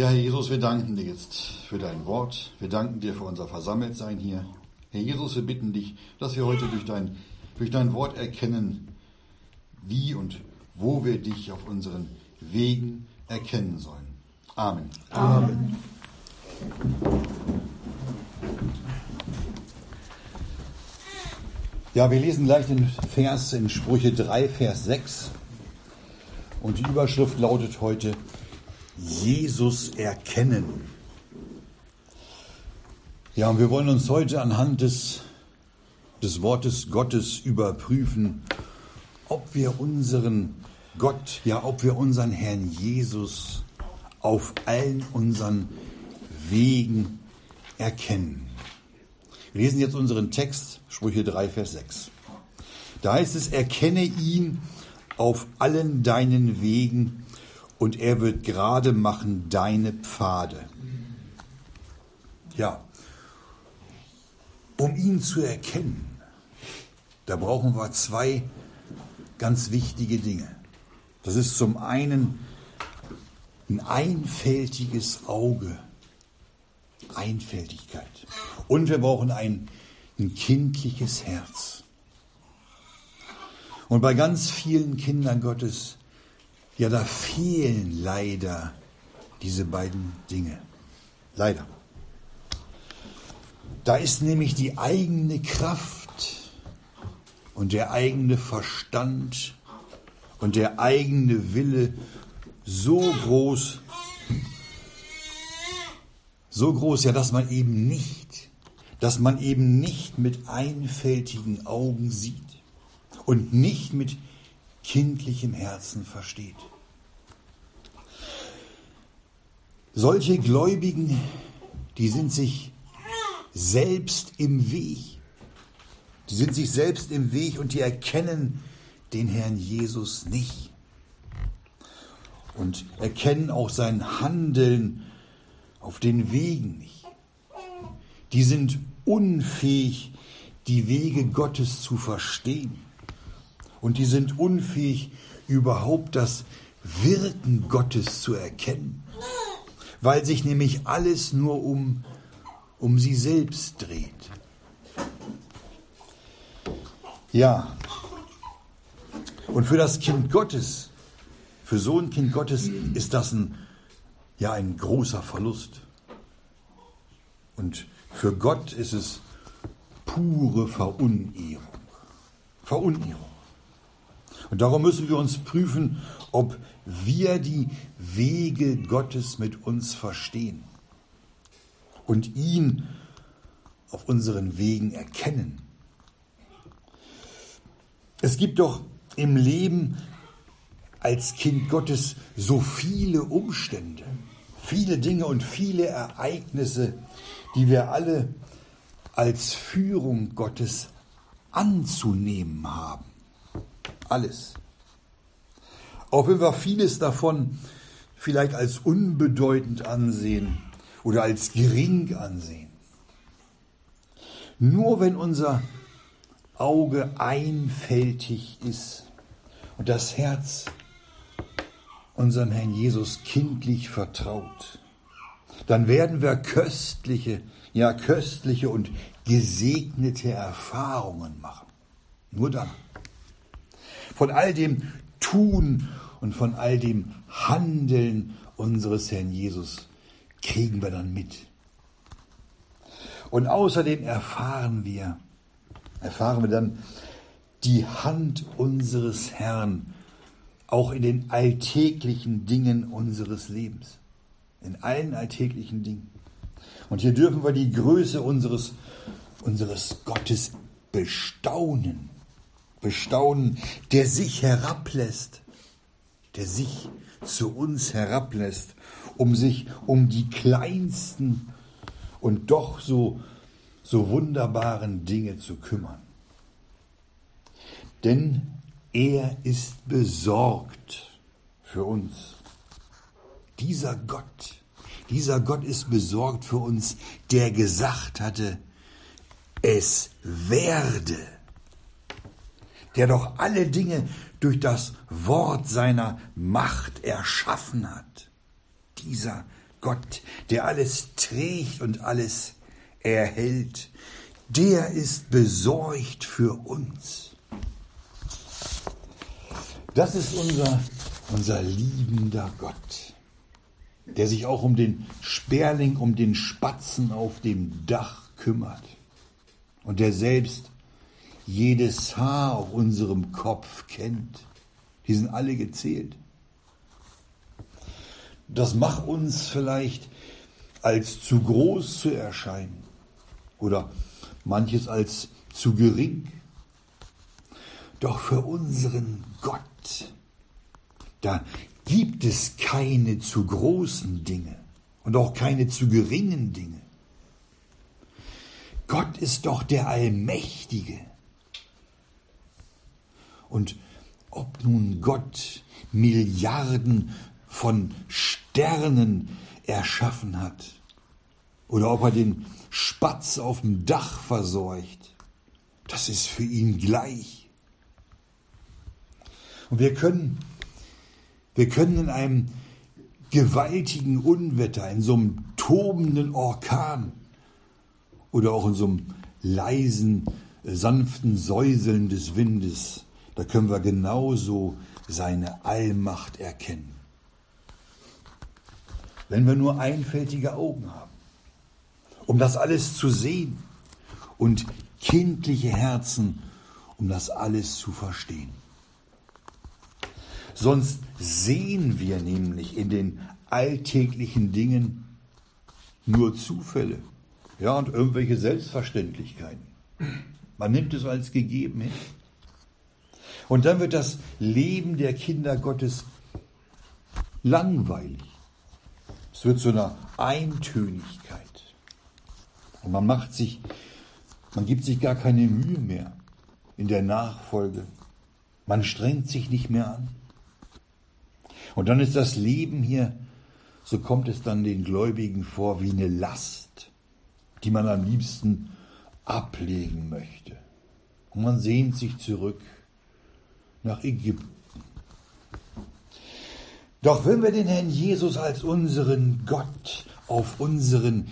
Ja, Herr Jesus, wir danken dir jetzt für dein Wort. Wir danken dir für unser Versammeltsein hier. Herr Jesus, wir bitten dich, dass wir heute durch dein, durch dein Wort erkennen, wie und wo wir dich auf unseren Wegen erkennen sollen. Amen. Amen. Ja, wir lesen gleich den Vers in Sprüche 3, Vers 6. Und die Überschrift lautet heute Jesus erkennen. Ja, und wir wollen uns heute anhand des, des Wortes Gottes überprüfen, ob wir unseren Gott, ja, ob wir unseren Herrn Jesus auf allen unseren Wegen erkennen. Wir lesen jetzt unseren Text, Sprüche 3, Vers 6. Da heißt es, erkenne ihn auf allen deinen Wegen und er wird gerade machen deine Pfade. Ja, um ihn zu erkennen, da brauchen wir zwei ganz wichtige Dinge. Das ist zum einen ein einfältiges Auge, Einfältigkeit. Und wir brauchen ein, ein kindliches Herz. Und bei ganz vielen Kindern Gottes, ja, da fehlen leider diese beiden Dinge. Leider. Da ist nämlich die eigene Kraft und der eigene Verstand und der eigene Wille so groß, so groß, ja, dass man eben nicht, dass man eben nicht mit einfältigen Augen sieht und nicht mit kindlichem Herzen versteht. Solche Gläubigen, die sind sich selbst im Weg. Die sind sich selbst im Weg und die erkennen den Herrn Jesus nicht. Und erkennen auch sein Handeln auf den Wegen nicht. Die sind unfähig, die Wege Gottes zu verstehen. Und die sind unfähig, überhaupt das Wirken Gottes zu erkennen. Weil sich nämlich alles nur um, um sie selbst dreht. Ja, und für das Kind Gottes, für so ein Kind Gottes ist das ein, ja, ein großer Verlust. Und für Gott ist es pure Verunehrung. Verunehrung. Und darum müssen wir uns prüfen, ob wir die Wege Gottes mit uns verstehen und ihn auf unseren Wegen erkennen. Es gibt doch im Leben als Kind Gottes so viele Umstände, viele Dinge und viele Ereignisse, die wir alle als Führung Gottes anzunehmen haben. Alles. Auch wenn wir vieles davon vielleicht als unbedeutend ansehen oder als gering ansehen. Nur wenn unser Auge einfältig ist und das Herz unserem Herrn Jesus kindlich vertraut, dann werden wir köstliche, ja köstliche und gesegnete Erfahrungen machen. Nur dann. Von all dem Tun und von all dem Handeln unseres Herrn Jesus kriegen wir dann mit. Und außerdem erfahren wir, erfahren wir dann die Hand unseres Herrn auch in den alltäglichen Dingen unseres Lebens. In allen alltäglichen Dingen. Und hier dürfen wir die Größe unseres, unseres Gottes bestaunen. Bestaunen, der sich herablässt, der sich zu uns herablässt, um sich um die kleinsten und doch so so wunderbaren Dinge zu kümmern. Denn er ist besorgt für uns. Dieser Gott, dieser Gott ist besorgt für uns, der gesagt hatte, es werde, der doch alle Dinge durch das Wort seiner Macht erschaffen hat. Dieser Gott, der alles trägt und alles erhält, der ist besorgt für uns. Das ist unser, unser liebender Gott, der sich auch um den Sperling, um den Spatzen auf dem Dach kümmert und der selbst jedes Haar auf unserem Kopf kennt. Die sind alle gezählt. Das macht uns vielleicht als zu groß zu erscheinen oder manches als zu gering. Doch für unseren Gott, da gibt es keine zu großen Dinge und auch keine zu geringen Dinge. Gott ist doch der Allmächtige. Und ob nun Gott Milliarden von Sternen erschaffen hat oder ob er den Spatz auf dem Dach versorgt, das ist für ihn gleich. Und wir können, wir können in einem gewaltigen Unwetter, in so einem tobenden Orkan oder auch in so einem leisen, sanften Säuseln des Windes, da können wir genauso seine Allmacht erkennen. Wenn wir nur einfältige Augen haben, um das alles zu sehen und kindliche Herzen, um das alles zu verstehen. Sonst sehen wir nämlich in den alltäglichen Dingen nur Zufälle, ja, und irgendwelche Selbstverständlichkeiten. Man nimmt es als gegeben hin. Und dann wird das Leben der Kinder Gottes langweilig. Es wird zu einer Eintönigkeit. Und man macht sich, man gibt sich gar keine Mühe mehr in der Nachfolge. Man strengt sich nicht mehr an. Und dann ist das Leben hier, so kommt es dann den Gläubigen vor, wie eine Last, die man am liebsten ablegen möchte. Und man sehnt sich zurück nach Ägypten. Doch wenn wir den Herrn Jesus als unseren Gott auf unseren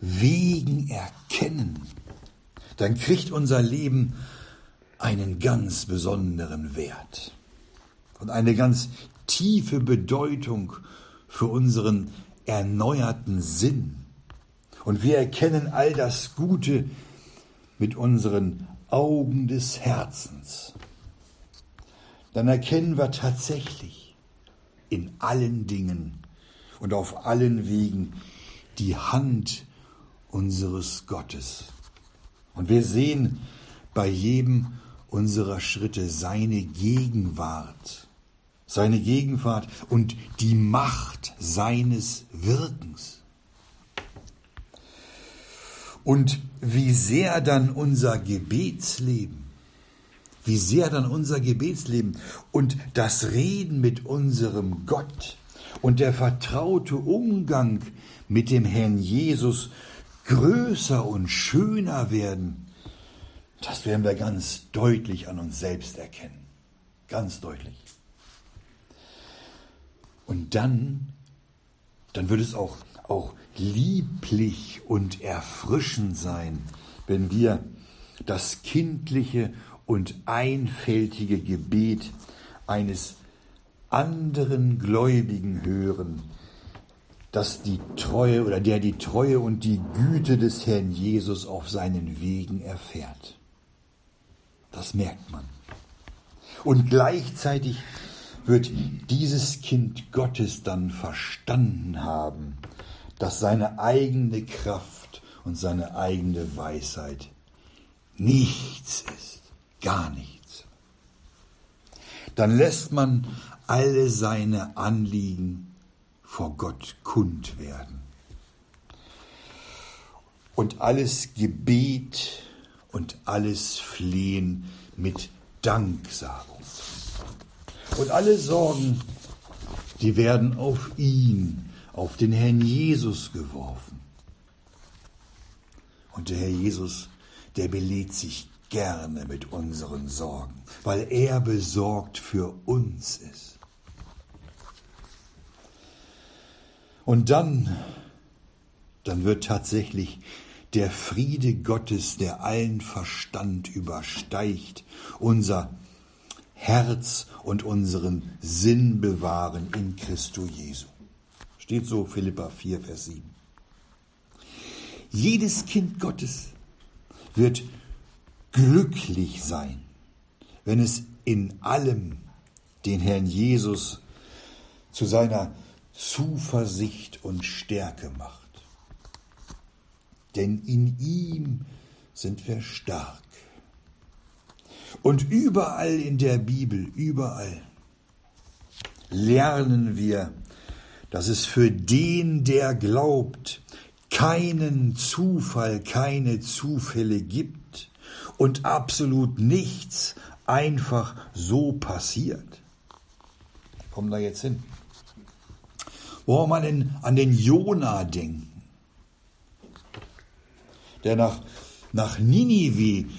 Wegen erkennen, dann kriegt unser Leben einen ganz besonderen Wert und eine ganz tiefe Bedeutung für unseren erneuerten Sinn. Und wir erkennen all das Gute mit unseren Augen des Herzens. Dann erkennen wir tatsächlich in allen Dingen und auf allen Wegen die Hand unseres Gottes. Und wir sehen bei jedem unserer Schritte seine Gegenwart, seine Gegenwart und die Macht seines Wirkens. Und wie sehr dann unser Gebetsleben, wie sehr dann unser Gebetsleben und das Reden mit unserem Gott und der vertraute Umgang mit dem Herrn Jesus größer und schöner werden, das werden wir ganz deutlich an uns selbst erkennen. Ganz deutlich. Und dann, dann wird es auch, auch lieblich und erfrischend sein, wenn wir das kindliche und einfältige Gebet eines anderen Gläubigen hören, dass die Treue oder der die Treue und die Güte des Herrn Jesus auf seinen Wegen erfährt. Das merkt man. Und gleichzeitig wird dieses Kind Gottes dann verstanden haben, dass seine eigene Kraft und seine eigene Weisheit nichts ist, gar nichts. Dann lässt man alle seine Anliegen vor Gott kund werden. Und alles Gebet und alles Flehen mit Danksagung. Und alle Sorgen, die werden auf ihn, auf den Herrn Jesus geworfen. Und der Herr Jesus, der belädt sich gerne mit unseren Sorgen, weil er besorgt für uns ist. Und dann, dann wird tatsächlich der Friede Gottes, der allen Verstand übersteigt, unser Herz und unseren Sinn bewahren in Christo Jesu. Steht so Philippa 4, Vers 7. Jedes Kind Gottes wird glücklich sein, wenn es in allem den Herrn Jesus zu seiner Zuversicht und Stärke macht. Denn in ihm sind wir stark. Und überall in der Bibel, überall lernen wir, dass es für den, der glaubt, keinen Zufall, keine Zufälle gibt und absolut nichts einfach so passiert. Kommen da jetzt hin. Wollen wir denn an den Jona denken, der nach, nach Ninive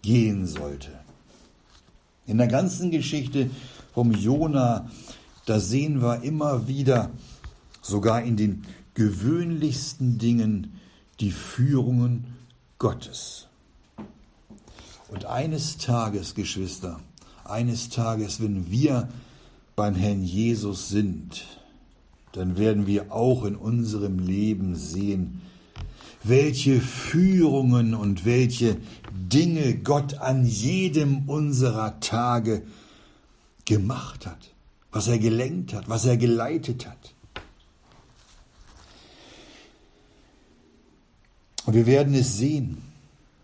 gehen sollte. In der ganzen Geschichte vom Jona, da sehen wir immer wieder, sogar in den gewöhnlichsten Dingen, die Führungen Gottes. Und eines Tages, Geschwister, eines Tages, wenn wir beim Herrn Jesus sind, dann werden wir auch in unserem Leben sehen, welche Führungen und welche Dinge Gott an jedem unserer Tage gemacht hat, was er gelenkt hat, was er geleitet hat. Und wir werden es sehen.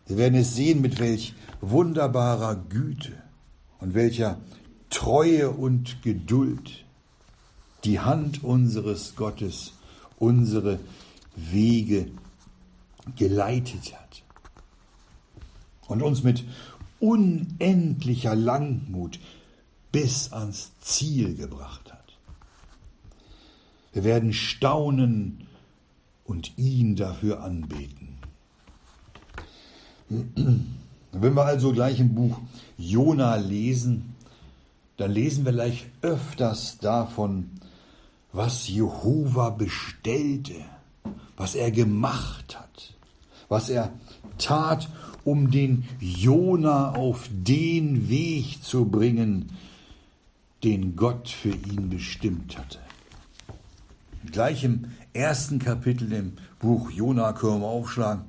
Wir werden es sehen, mit welch wunderbarer Güte und welcher Treue und Geduld die Hand unseres Gottes unsere Wege geleitet hat und uns mit unendlicher Langmut bis ans Ziel gebracht hat. Wir werden staunen und ihn dafür anbeten. Wenn wir also gleich im Buch Jona lesen, dann lesen wir gleich öfters davon, was Jehova bestellte, was er gemacht hat, was er tat, um den Jona auf den Weg zu bringen, den Gott für ihn bestimmt hatte. Gleich im ersten Kapitel im Buch Jona können wir aufschlagen.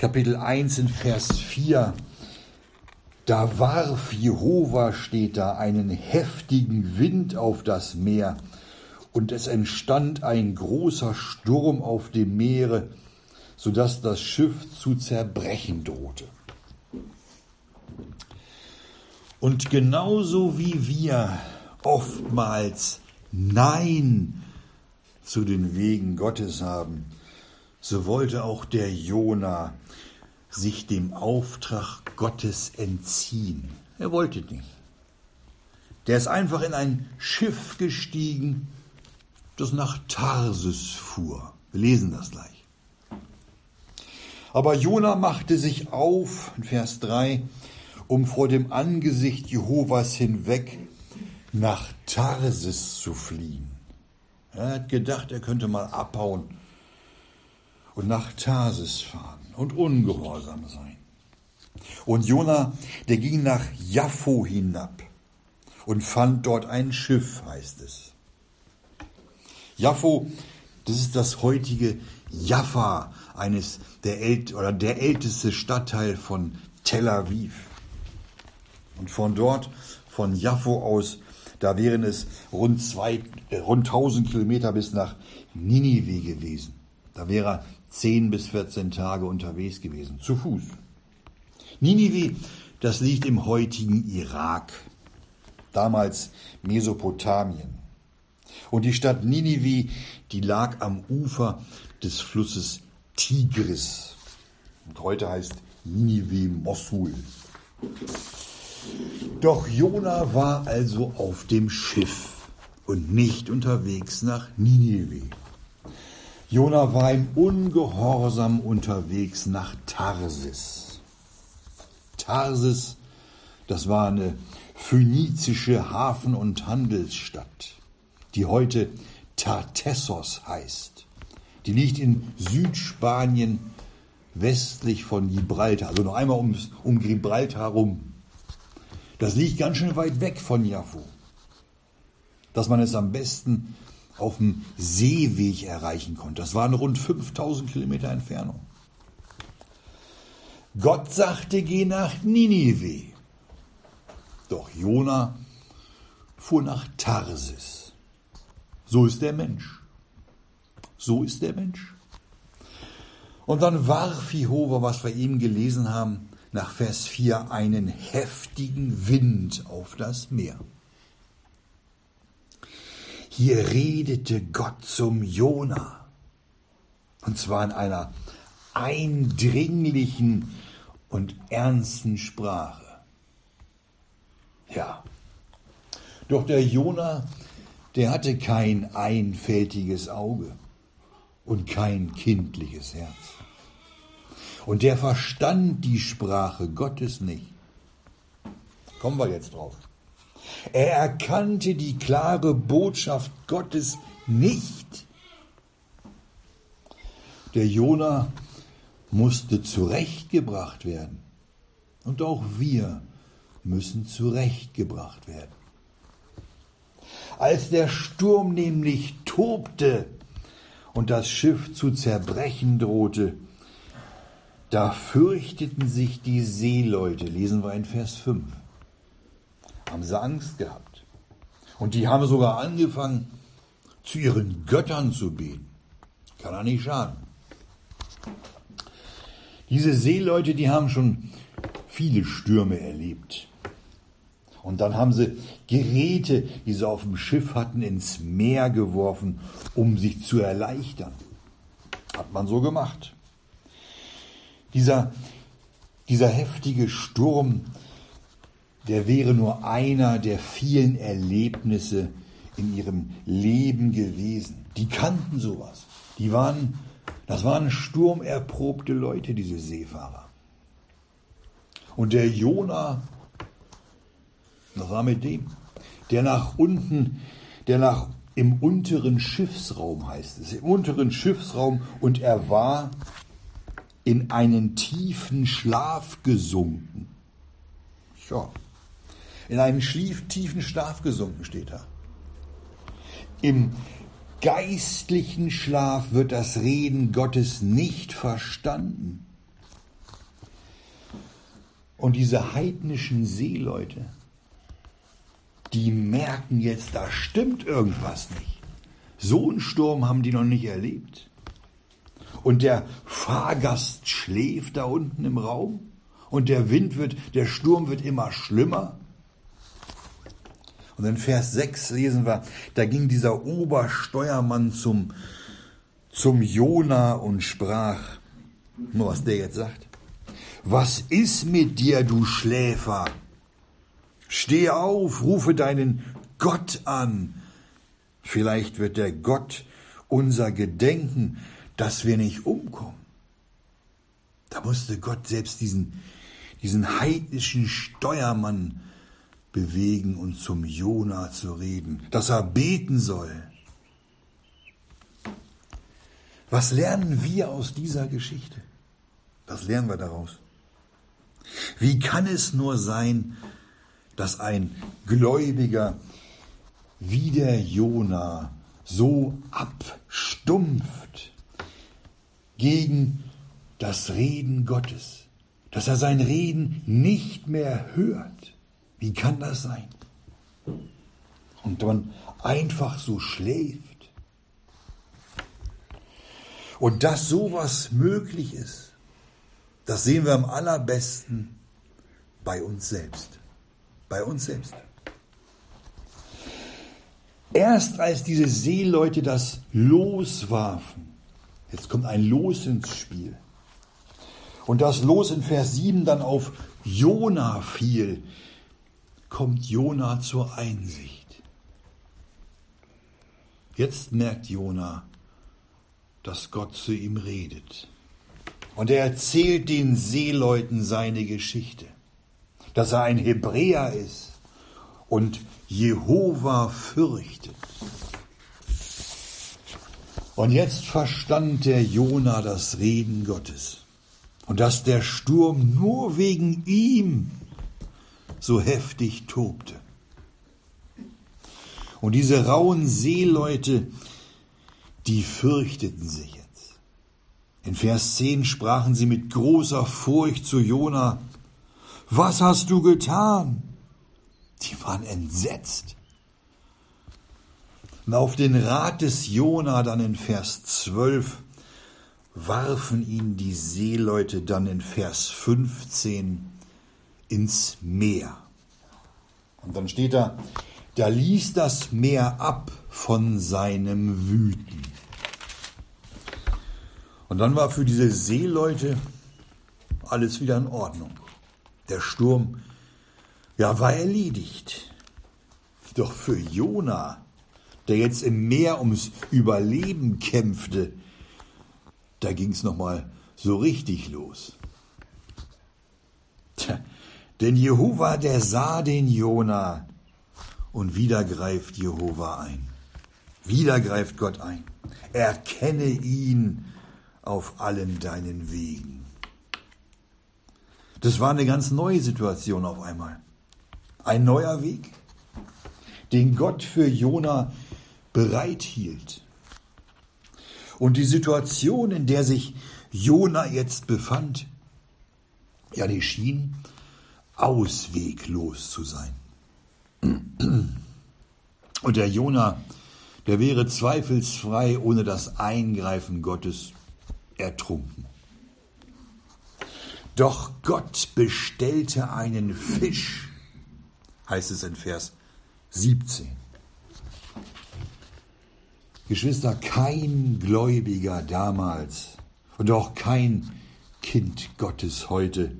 Kapitel 1 in Vers 4. Da warf Jehova, steht da, einen heftigen Wind auf das Meer, und es entstand ein großer Sturm auf dem Meere, so dass das Schiff zu zerbrechen drohte. Und genauso wie wir oftmals Nein zu den Wegen Gottes haben, so wollte auch der Jona sich dem Auftrag Gottes entziehen. Er wollte nicht. Der ist einfach in ein Schiff gestiegen, das nach Tarsis fuhr. Wir lesen das gleich. Aber Jona machte sich auf, in Vers 3, um vor dem Angesicht Jehovas hinweg nach Tarsis zu fliehen. Er hat gedacht, er könnte mal abhauen und nach Tarsis fahren und ungehorsam sein. Und Jona, der ging nach Jaffo hinab und fand dort ein Schiff, heißt es. Jaffo, das ist das heutige Jaffa, eines der ält oder der älteste Stadtteil von Tel Aviv. Und von dort, von Jaffo aus, da wären es rund, zwei, äh, rund 1000 Kilometer bis nach Ninive gewesen. Da wäre 10 bis 14 Tage unterwegs gewesen, zu Fuß. Ninive, das liegt im heutigen Irak, damals Mesopotamien. Und die Stadt Ninive, die lag am Ufer des Flusses Tigris. Und heute heißt Ninive Mosul. Doch Jona war also auf dem Schiff und nicht unterwegs nach Ninive. Jona war im Ungehorsam unterwegs nach Tarsis. Tarsis, das war eine phönizische Hafen- und Handelsstadt, die heute Tartessos heißt. Die liegt in Südspanien westlich von Gibraltar, also noch einmal ums, um Gibraltar herum. Das liegt ganz schön weit weg von Jaffo, dass man es am besten auf dem Seeweg erreichen konnte. Das waren rund 5000 Kilometer Entfernung. Gott sagte, geh nach Ninive. Doch Jona fuhr nach Tarsis. So ist der Mensch. So ist der Mensch. Und dann warf Jehova, was wir eben gelesen haben, nach Vers 4 einen heftigen Wind auf das Meer. Hier redete Gott zum Jona. Und zwar in einer eindringlichen und ernsten Sprache. Ja. Doch der Jona, der hatte kein einfältiges Auge und kein kindliches Herz. Und der verstand die Sprache Gottes nicht. Kommen wir jetzt drauf. Er erkannte die klare Botschaft Gottes nicht. Der Jona musste zurechtgebracht werden. Und auch wir müssen zurechtgebracht werden. Als der Sturm nämlich tobte und das Schiff zu zerbrechen drohte, da fürchteten sich die Seeleute, lesen wir in Vers 5. Haben sie Angst gehabt. Und die haben sogar angefangen, zu ihren Göttern zu beten. Kann er nicht schaden. Diese Seeleute, die haben schon viele Stürme erlebt. Und dann haben sie Geräte, die sie auf dem Schiff hatten, ins Meer geworfen, um sich zu erleichtern. Hat man so gemacht. Dieser, dieser heftige Sturm, der wäre nur einer der vielen Erlebnisse in ihrem Leben gewesen. Die kannten sowas. Die waren, das waren sturmerprobte Leute, diese Seefahrer. Und der Jona, was war mit dem? Der nach unten, der nach im unteren Schiffsraum heißt es, im unteren Schiffsraum und er war in einen tiefen Schlaf gesunken. Ja, in einen schlief, tiefen Schlaf gesunken steht da. Im geistlichen Schlaf wird das Reden Gottes nicht verstanden. Und diese heidnischen Seeleute, die merken jetzt, da stimmt irgendwas nicht. So einen Sturm haben die noch nicht erlebt und der Fahrgast schläft da unten im Raum und der Wind wird, der Sturm wird immer schlimmer. Und in Vers 6 lesen wir, da ging dieser Obersteuermann zum, zum Jona und sprach, nur was der jetzt sagt. Was ist mit dir, du Schläfer? Steh auf, rufe deinen Gott an. Vielleicht wird der Gott unser Gedenken dass wir nicht umkommen. Da musste Gott selbst diesen, diesen heidnischen Steuermann bewegen und zum Jona zu reden, dass er beten soll. Was lernen wir aus dieser Geschichte? Was lernen wir daraus? Wie kann es nur sein, dass ein Gläubiger wie der Jona so abstumpft, gegen das Reden Gottes, dass er sein Reden nicht mehr hört. Wie kann das sein? Und man einfach so schläft. Und dass sowas möglich ist, das sehen wir am allerbesten bei uns selbst. Bei uns selbst. Erst als diese Seeleute das loswarfen, Jetzt kommt ein Los ins Spiel. Und das Los in Vers 7 dann auf Jona fiel, kommt Jona zur Einsicht. Jetzt merkt Jona, dass Gott zu ihm redet. Und er erzählt den Seeleuten seine Geschichte, dass er ein Hebräer ist und Jehova fürchtet. Und jetzt verstand der Jona das Reden Gottes und dass der Sturm nur wegen ihm so heftig tobte. Und diese rauen Seeleute, die fürchteten sich jetzt. In Vers 10 sprachen sie mit großer Furcht zu Jona, was hast du getan? Die waren entsetzt. Und auf den Rat des Jona dann in Vers 12 warfen ihn die Seeleute dann in Vers 15 ins Meer. Und dann steht da, da ließ das Meer ab von seinem Wüten. Und dann war für diese Seeleute alles wieder in Ordnung. Der Sturm, ja, war erledigt. Doch für Jona, der jetzt im Meer ums Überleben kämpfte, da ging's noch mal so richtig los. Tja, denn Jehova, der sah den Jona und wieder greift Jehova ein. Wieder greift Gott ein. Erkenne ihn auf allen deinen Wegen. Das war eine ganz neue Situation auf einmal. Ein neuer Weg, den Gott für Jona bereithielt. Und die Situation, in der sich Jona jetzt befand, ja, die schien ausweglos zu sein. Und der Jona, der wäre zweifelsfrei ohne das Eingreifen Gottes ertrunken. Doch Gott bestellte einen Fisch, heißt es in Vers 17. Geschwister, kein Gläubiger damals und auch kein Kind Gottes heute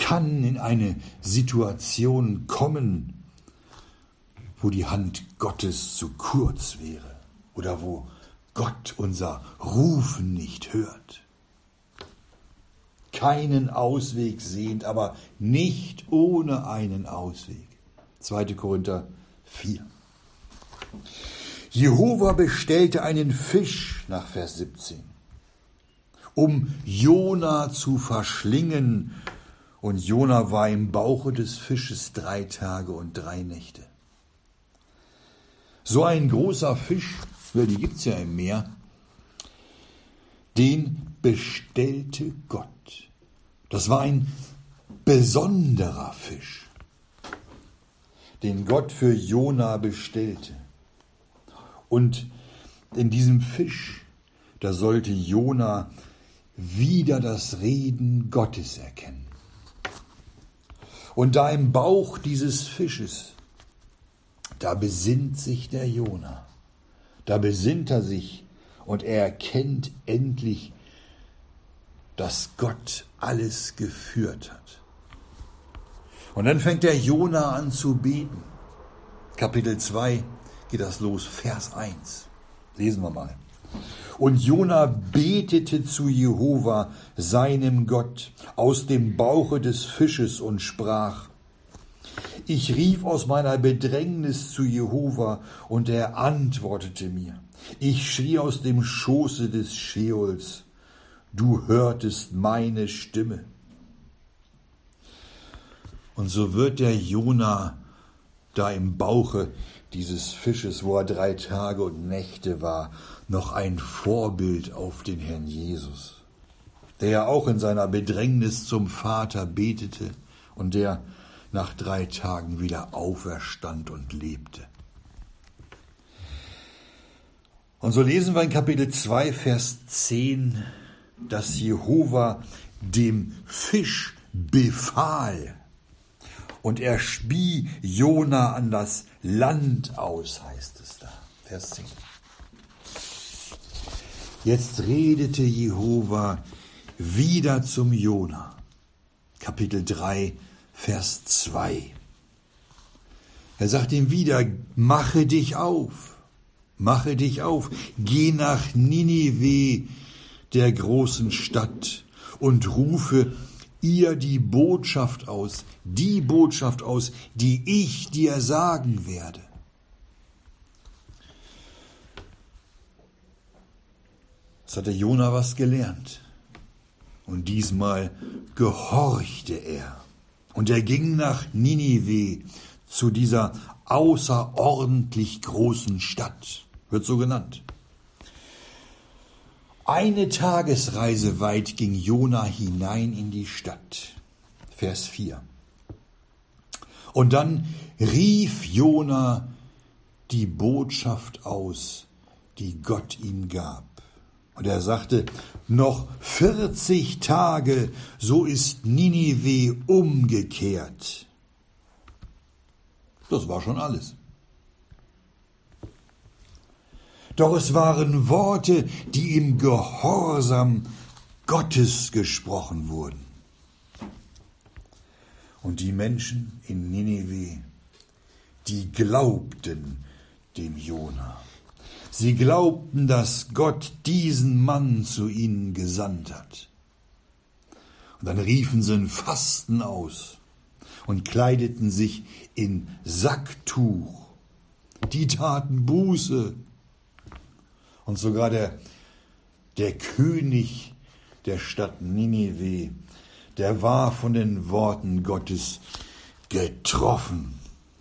kann in eine Situation kommen, wo die Hand Gottes zu kurz wäre oder wo Gott unser Rufen nicht hört. Keinen Ausweg sehend, aber nicht ohne einen Ausweg. 2. Korinther 4. Jehova bestellte einen Fisch nach Vers 17, um Jona zu verschlingen, und Jona war im Bauche des Fisches drei Tage und drei Nächte. So ein großer Fisch die gibt es ja im Meer, den bestellte Gott. Das war ein besonderer Fisch, den Gott für Jona bestellte. Und in diesem Fisch, da sollte Jona wieder das Reden Gottes erkennen. Und da im Bauch dieses Fisches, da besinnt sich der Jona. Da besinnt er sich und er erkennt endlich, dass Gott alles geführt hat. Und dann fängt der Jona an zu beten. Kapitel 2 geht das los, Vers 1. Lesen wir mal. Und Jona betete zu Jehova, seinem Gott, aus dem Bauche des Fisches und sprach, ich rief aus meiner Bedrängnis zu Jehova, und er antwortete mir. Ich schrie aus dem Schoße des Scheols, du hörtest meine Stimme. Und so wird der Jona da im Bauche dieses Fisches, wo er drei Tage und Nächte war, noch ein Vorbild auf den Herrn Jesus, der ja auch in seiner Bedrängnis zum Vater betete und der nach drei Tagen wieder auferstand und lebte. Und so lesen wir in Kapitel 2, Vers 10, dass Jehova dem Fisch befahl und er spie Jona an das Land aus, heißt es da. Vers 10. Jetzt redete Jehova wieder zum Jona. Kapitel 3, Vers 2. Er sagt ihm wieder, mache dich auf, mache dich auf, geh nach Ninive, der großen Stadt, und rufe ihr die Botschaft aus, die Botschaft aus, die ich dir sagen werde. Jetzt hatte Jona was gelernt. Und diesmal gehorchte er. Und er ging nach Ninive zu dieser außerordentlich großen Stadt, wird so genannt. Eine Tagesreise weit ging Jona hinein in die Stadt. Vers 4. Und dann rief Jona die Botschaft aus, die Gott ihm gab. Und er sagte, noch 40 Tage, so ist Ninive umgekehrt. Das war schon alles. Doch es waren Worte, die im Gehorsam Gottes gesprochen wurden. Und die Menschen in Ninive, die glaubten dem Jona. Sie glaubten, dass Gott diesen Mann zu ihnen gesandt hat. Und dann riefen sie ein Fasten aus und kleideten sich in Sacktuch. Die taten Buße. Und sogar der, der König der Stadt Ninive, der war von den Worten Gottes getroffen.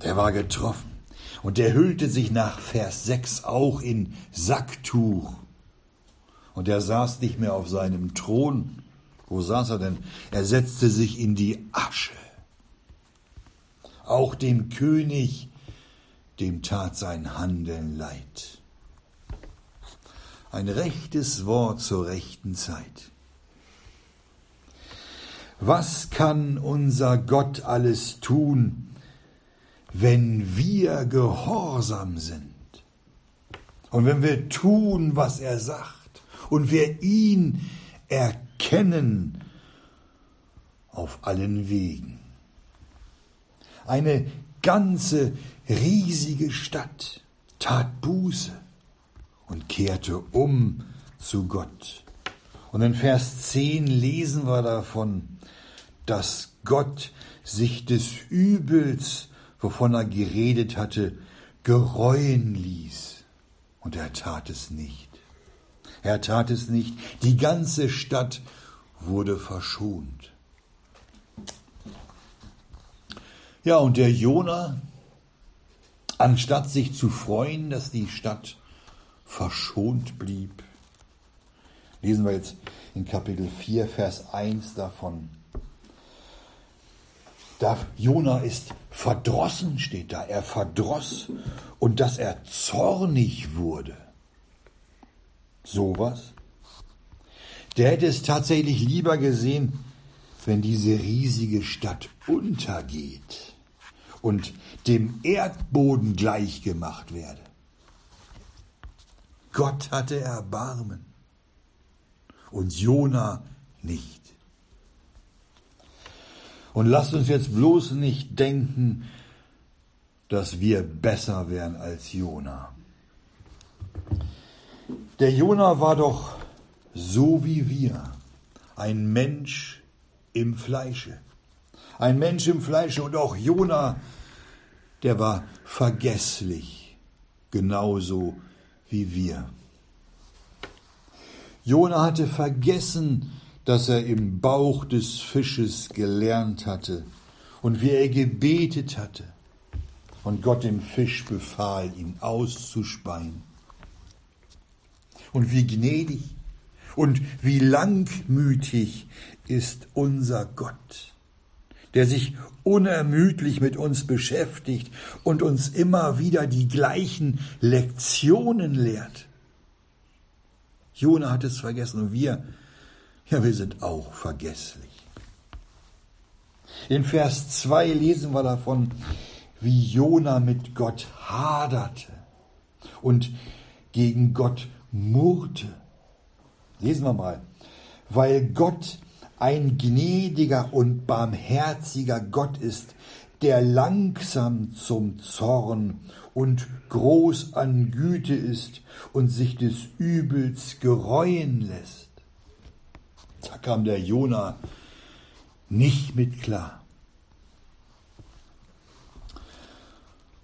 Der war getroffen. Und er hüllte sich nach Vers 6 auch in Sacktuch. Und er saß nicht mehr auf seinem Thron. Wo saß er denn? Er setzte sich in die Asche. Auch dem König, dem tat sein Handeln leid. Ein rechtes Wort zur rechten Zeit. Was kann unser Gott alles tun, wenn wir gehorsam sind und wenn wir tun, was er sagt und wir ihn erkennen auf allen Wegen. Eine ganze riesige Stadt tat Buße und kehrte um zu Gott. Und in Vers 10 lesen wir davon, dass Gott sich des Übels wovon er geredet hatte, gereuen ließ. Und er tat es nicht. Er tat es nicht. Die ganze Stadt wurde verschont. Ja, und der Jona, anstatt sich zu freuen, dass die Stadt verschont blieb, lesen wir jetzt in Kapitel 4, Vers 1 davon. Da Jona ist verdrossen, steht da. Er verdross und dass er zornig wurde. Sowas. Der hätte es tatsächlich lieber gesehen, wenn diese riesige Stadt untergeht und dem Erdboden gleichgemacht werde. Gott hatte Erbarmen und Jona nicht. Und lasst uns jetzt bloß nicht denken, dass wir besser wären als Jona. Der Jona war doch so wie wir, ein Mensch im Fleische. Ein Mensch im Fleische und auch Jona, der war vergesslich, genauso wie wir. Jona hatte vergessen, dass er im Bauch des Fisches gelernt hatte und wie er gebetet hatte. Und Gott dem Fisch befahl, ihn auszuspeien. Und wie gnädig und wie langmütig ist unser Gott, der sich unermüdlich mit uns beschäftigt und uns immer wieder die gleichen Lektionen lehrt. Jona hat es vergessen und wir ja, wir sind auch vergesslich. In Vers 2 lesen wir davon, wie Jona mit Gott haderte und gegen Gott murrte. Lesen wir mal. Weil Gott ein gnädiger und barmherziger Gott ist, der langsam zum Zorn und groß an Güte ist und sich des Übels gereuen lässt. Da kam der Jona nicht mit klar.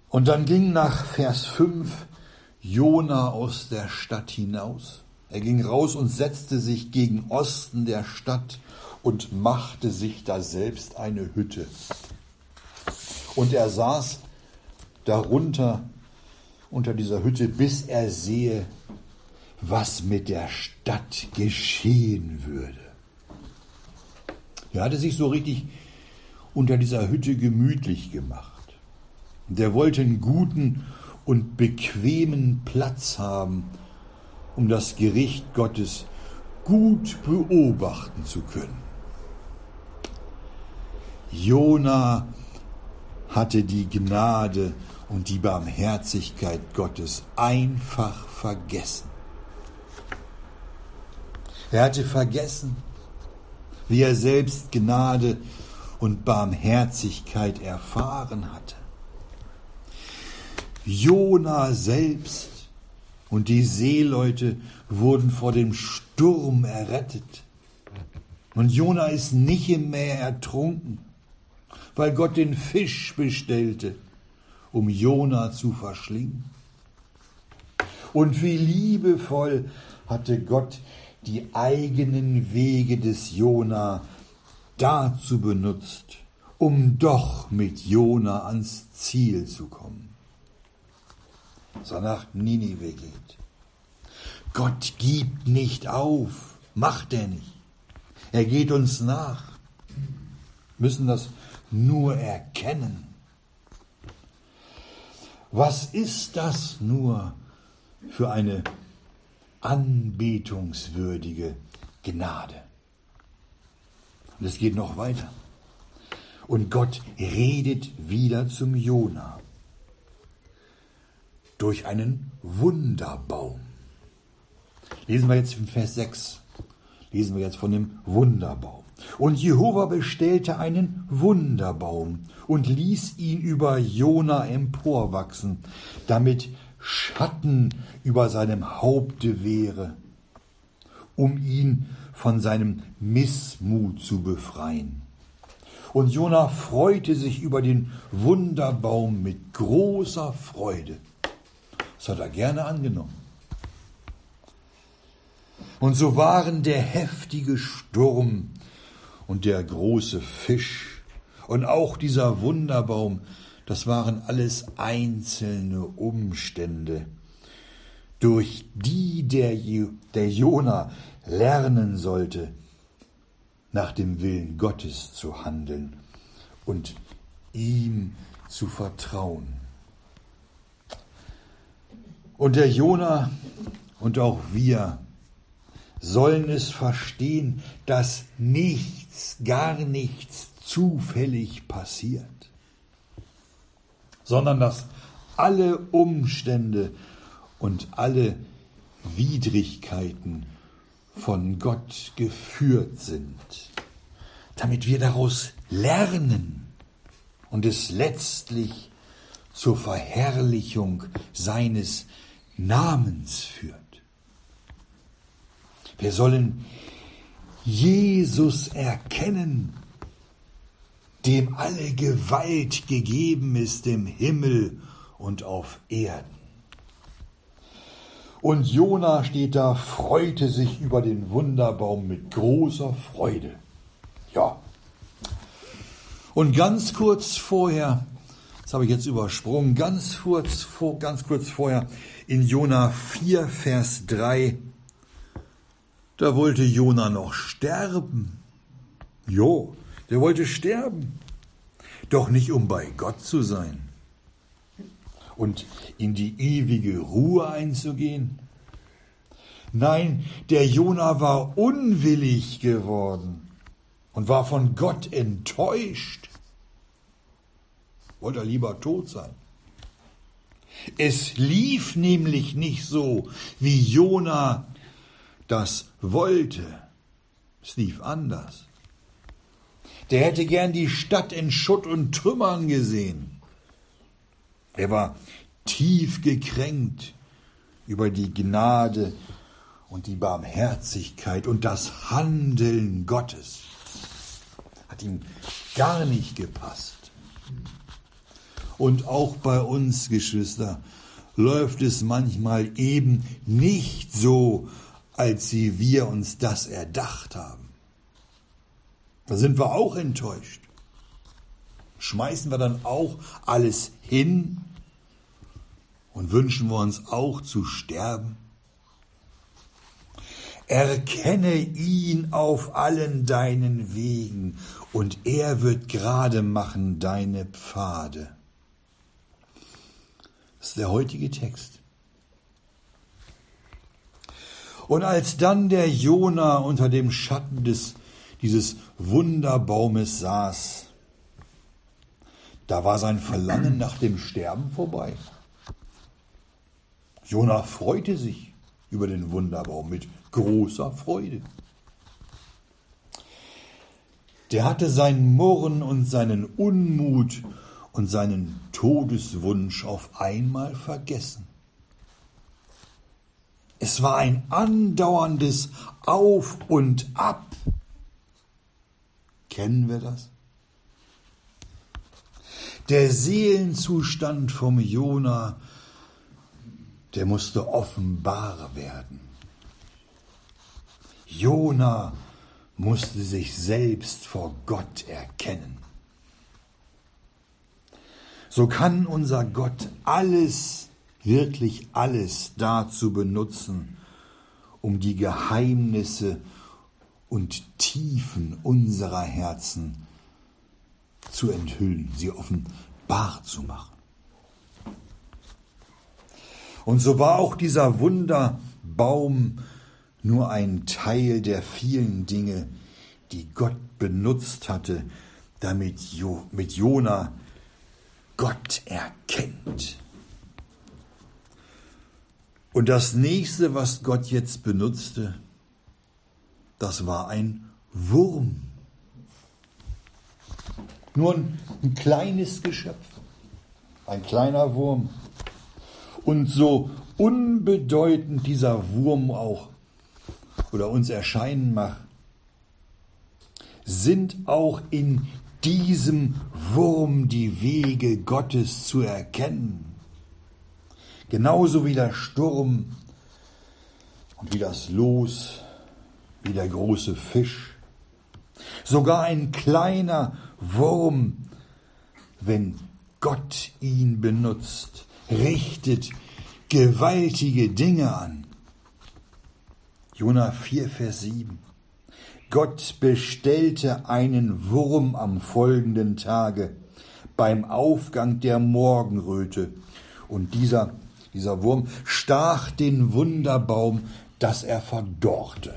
Und dann ging nach Vers 5 Jona aus der Stadt hinaus Er ging raus und setzte sich gegen Osten der Stadt und machte sich da selbst eine Hütte. Und er saß darunter unter dieser Hütte, bis er sehe, was mit der Stadt geschehen würde. Er hatte sich so richtig unter dieser Hütte gemütlich gemacht. Der wollte einen guten und bequemen Platz haben, um das Gericht Gottes gut beobachten zu können. Jona hatte die Gnade und die Barmherzigkeit Gottes einfach vergessen. Er hatte vergessen, wie er selbst Gnade und Barmherzigkeit erfahren hatte. Jona selbst und die Seeleute wurden vor dem Sturm errettet. Und Jona ist nicht im Meer ertrunken, weil Gott den Fisch bestellte, um Jona zu verschlingen. Und wie liebevoll hatte Gott die eigenen Wege des Jona dazu benutzt, um doch mit Jona ans Ziel zu kommen. Er nach Ninive geht. Gott gibt nicht auf, macht er nicht. Er geht uns nach. Müssen das nur erkennen. Was ist das nur für eine anbetungswürdige Gnade? Und es geht noch weiter. Und Gott redet wieder zum Jona durch einen Wunderbaum. Lesen wir jetzt im Vers 6. Lesen wir jetzt von dem Wunderbaum. Und Jehova bestellte einen Wunderbaum und ließ ihn über Jona emporwachsen, damit Schatten über seinem Haupte wäre, um ihn von seinem Missmut zu befreien. Und Jona freute sich über den Wunderbaum mit großer Freude. Das hat er gerne angenommen. Und so waren der heftige Sturm und der große Fisch und auch dieser Wunderbaum, das waren alles einzelne Umstände, durch die der, der Jona lernen sollte, nach dem Willen Gottes zu handeln und ihm zu vertrauen. Und der Jona und auch wir sollen es verstehen, dass nichts, gar nichts zufällig passiert, sondern dass alle Umstände und alle Widrigkeiten von Gott geführt sind, damit wir daraus lernen und es letztlich zur Verherrlichung seines Namens führt. Wir sollen Jesus erkennen, dem alle Gewalt gegeben ist im Himmel und auf Erden. Und Jona steht da, freute sich über den Wunderbaum mit großer Freude. Ja. Und ganz kurz vorher, das habe ich jetzt übersprungen, ganz kurz, vor, ganz kurz vorher in Jona 4, Vers 3, da wollte Jona noch sterben. Jo, der wollte sterben. Doch nicht um bei Gott zu sein und in die ewige Ruhe einzugehen. Nein, der Jona war unwillig geworden und war von Gott enttäuscht. Wollte er lieber tot sein. Es lief nämlich nicht so, wie Jona das wollte. Es lief anders. Der hätte gern die Stadt in Schutt und Trümmern gesehen. Er war tief gekränkt über die Gnade und die Barmherzigkeit und das Handeln Gottes. Hat ihm gar nicht gepasst. Und auch bei uns, Geschwister, läuft es manchmal eben nicht so, als sie wir uns das erdacht haben. Da sind wir auch enttäuscht. Schmeißen wir dann auch alles hin und wünschen wir uns auch zu sterben? Erkenne ihn auf allen deinen Wegen, und er wird gerade machen deine Pfade. Das ist der heutige Text. Und als dann der Jona unter dem Schatten des, dieses Wunderbaumes saß, da war sein Verlangen nach dem Sterben vorbei. Jona freute sich über den Wunderbaum mit großer Freude. Der hatte sein Murren und seinen Unmut und seinen Todeswunsch auf einmal vergessen. Es war ein andauerndes Auf und Ab. Kennen wir das? Der Seelenzustand vom Jona, der musste offenbar werden. Jona musste sich selbst vor Gott erkennen. So kann unser Gott alles, wirklich alles dazu benutzen, um die Geheimnisse und Tiefen unserer Herzen zu enthüllen, sie offenbar zu machen. Und so war auch dieser Wunderbaum nur ein Teil der vielen Dinge, die Gott benutzt hatte, damit jo mit Jona Gott erkennt. Und das nächste, was Gott jetzt benutzte, das war ein Wurm. Nur ein, ein kleines Geschöpf, ein kleiner Wurm. Und so unbedeutend dieser Wurm auch oder uns erscheinen mag, sind auch in diesem Wurm die Wege Gottes zu erkennen. Genauso wie der Sturm und wie das Los, wie der große Fisch. Sogar ein kleiner Wurm, wenn Gott ihn benutzt, richtet gewaltige Dinge an. Jona 4, Vers 7. Gott bestellte einen Wurm am folgenden Tage beim Aufgang der Morgenröte. Und dieser, dieser Wurm stach den Wunderbaum, dass er verdorrte.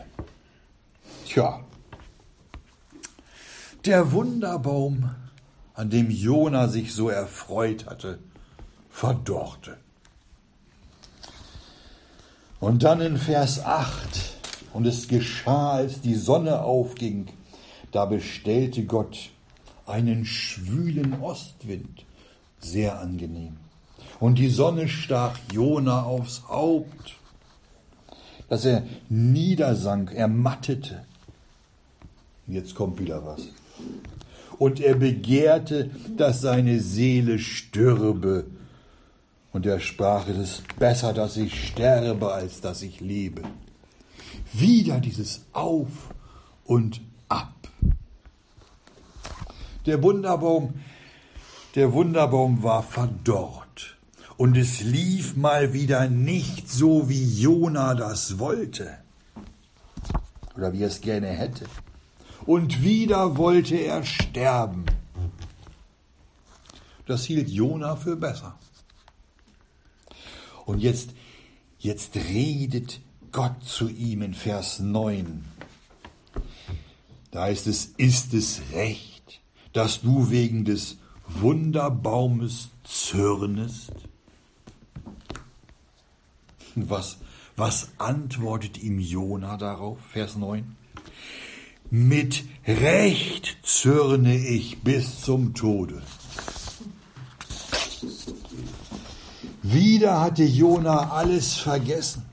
Tja, der Wunderbaum, an dem Jona sich so erfreut hatte, verdorrte. Und dann in Vers 8, und es geschah, als die Sonne aufging, da bestellte Gott einen schwülen Ostwind, sehr angenehm. Und die Sonne stach Jona aufs Haupt, dass er niedersank, er mattete. Jetzt kommt wieder was. Und er begehrte, dass seine Seele stürbe und er sprach, es ist besser, dass ich sterbe, als dass ich lebe. Wieder dieses Auf und Ab. Der Wunderbaum, der Wunderbaum war verdorrt. Und es lief mal wieder nicht so, wie Jona das wollte. Oder wie er es gerne hätte. Und wieder wollte er sterben. Das hielt Jona für besser. Und jetzt, jetzt redet Gott zu ihm in Vers 9. Da heißt es, ist es recht, dass du wegen des Wunderbaumes zürnest? Was, was antwortet ihm Jona darauf? Vers 9. Mit Recht zürne ich bis zum Tode. Wieder hatte Jona alles vergessen.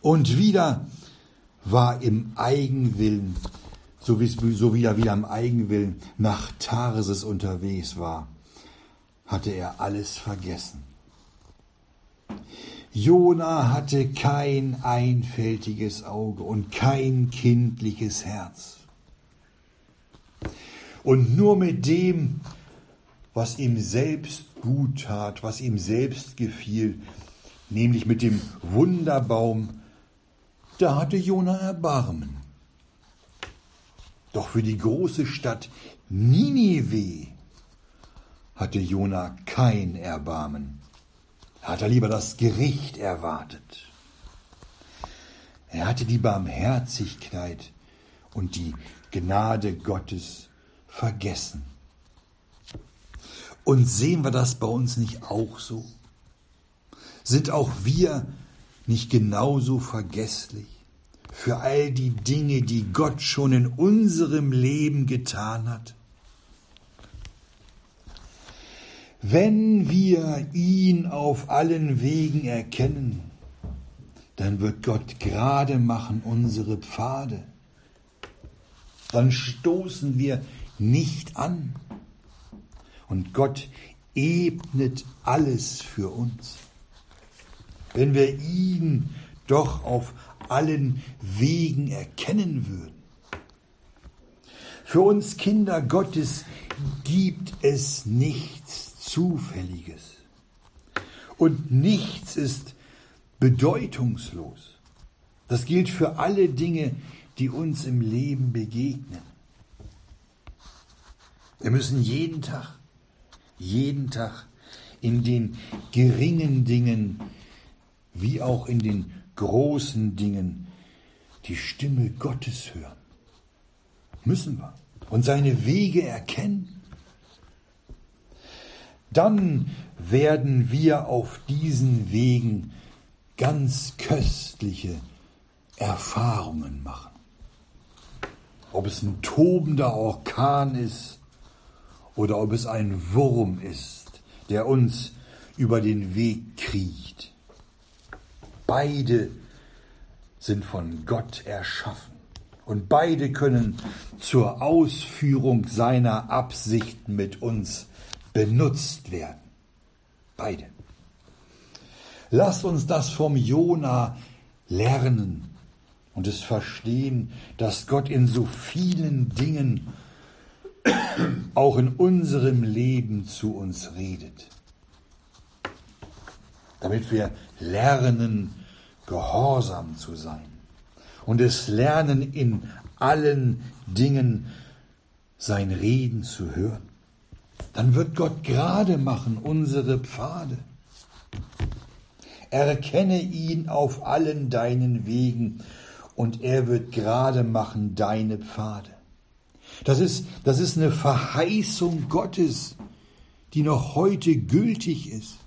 Und wieder war im Eigenwillen, so wie, so wie er wieder im Eigenwillen nach Tarsis unterwegs war, hatte er alles vergessen. Jona hatte kein einfältiges Auge und kein kindliches Herz. Und nur mit dem, was ihm selbst gut tat, was ihm selbst gefiel, nämlich mit dem Wunderbaum, da hatte Jona Erbarmen. Doch für die große Stadt Ninive hatte Jona kein Erbarmen. Er hatte lieber das Gericht erwartet. Er hatte die Barmherzigkeit und die Gnade Gottes vergessen. Und sehen wir das bei uns nicht auch so? Sind auch wir nicht genauso vergesslich für all die Dinge, die Gott schon in unserem Leben getan hat? Wenn wir ihn auf allen Wegen erkennen, dann wird Gott gerade machen unsere Pfade. Dann stoßen wir nicht an. Und Gott ebnet alles für uns. Wenn wir ihn doch auf allen Wegen erkennen würden. Für uns Kinder Gottes gibt es nichts Zufälliges. Und nichts ist bedeutungslos. Das gilt für alle Dinge, die uns im Leben begegnen. Wir müssen jeden Tag, jeden Tag in den geringen Dingen wie auch in den großen Dingen die Stimme Gottes hören. Müssen wir. Und seine Wege erkennen dann werden wir auf diesen Wegen ganz köstliche Erfahrungen machen. Ob es ein tobender Orkan ist oder ob es ein Wurm ist, der uns über den Weg kriecht. Beide sind von Gott erschaffen und beide können zur Ausführung seiner Absichten mit uns benutzt werden. Beide. Lasst uns das vom Jona lernen und es verstehen, dass Gott in so vielen Dingen auch in unserem Leben zu uns redet. Damit wir lernen, gehorsam zu sein und es lernen, in allen Dingen sein Reden zu hören dann wird Gott gerade machen unsere Pfade. Erkenne ihn auf allen deinen Wegen und er wird gerade machen deine Pfade. Das ist, das ist eine Verheißung Gottes, die noch heute gültig ist.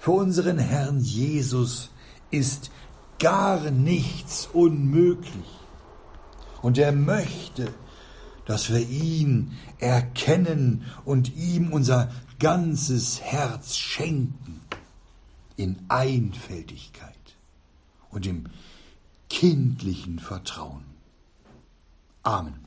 Für unseren Herrn Jesus ist gar nichts unmöglich. Und er möchte, dass wir ihn erkennen und ihm unser ganzes Herz schenken in Einfältigkeit und im kindlichen Vertrauen. Amen.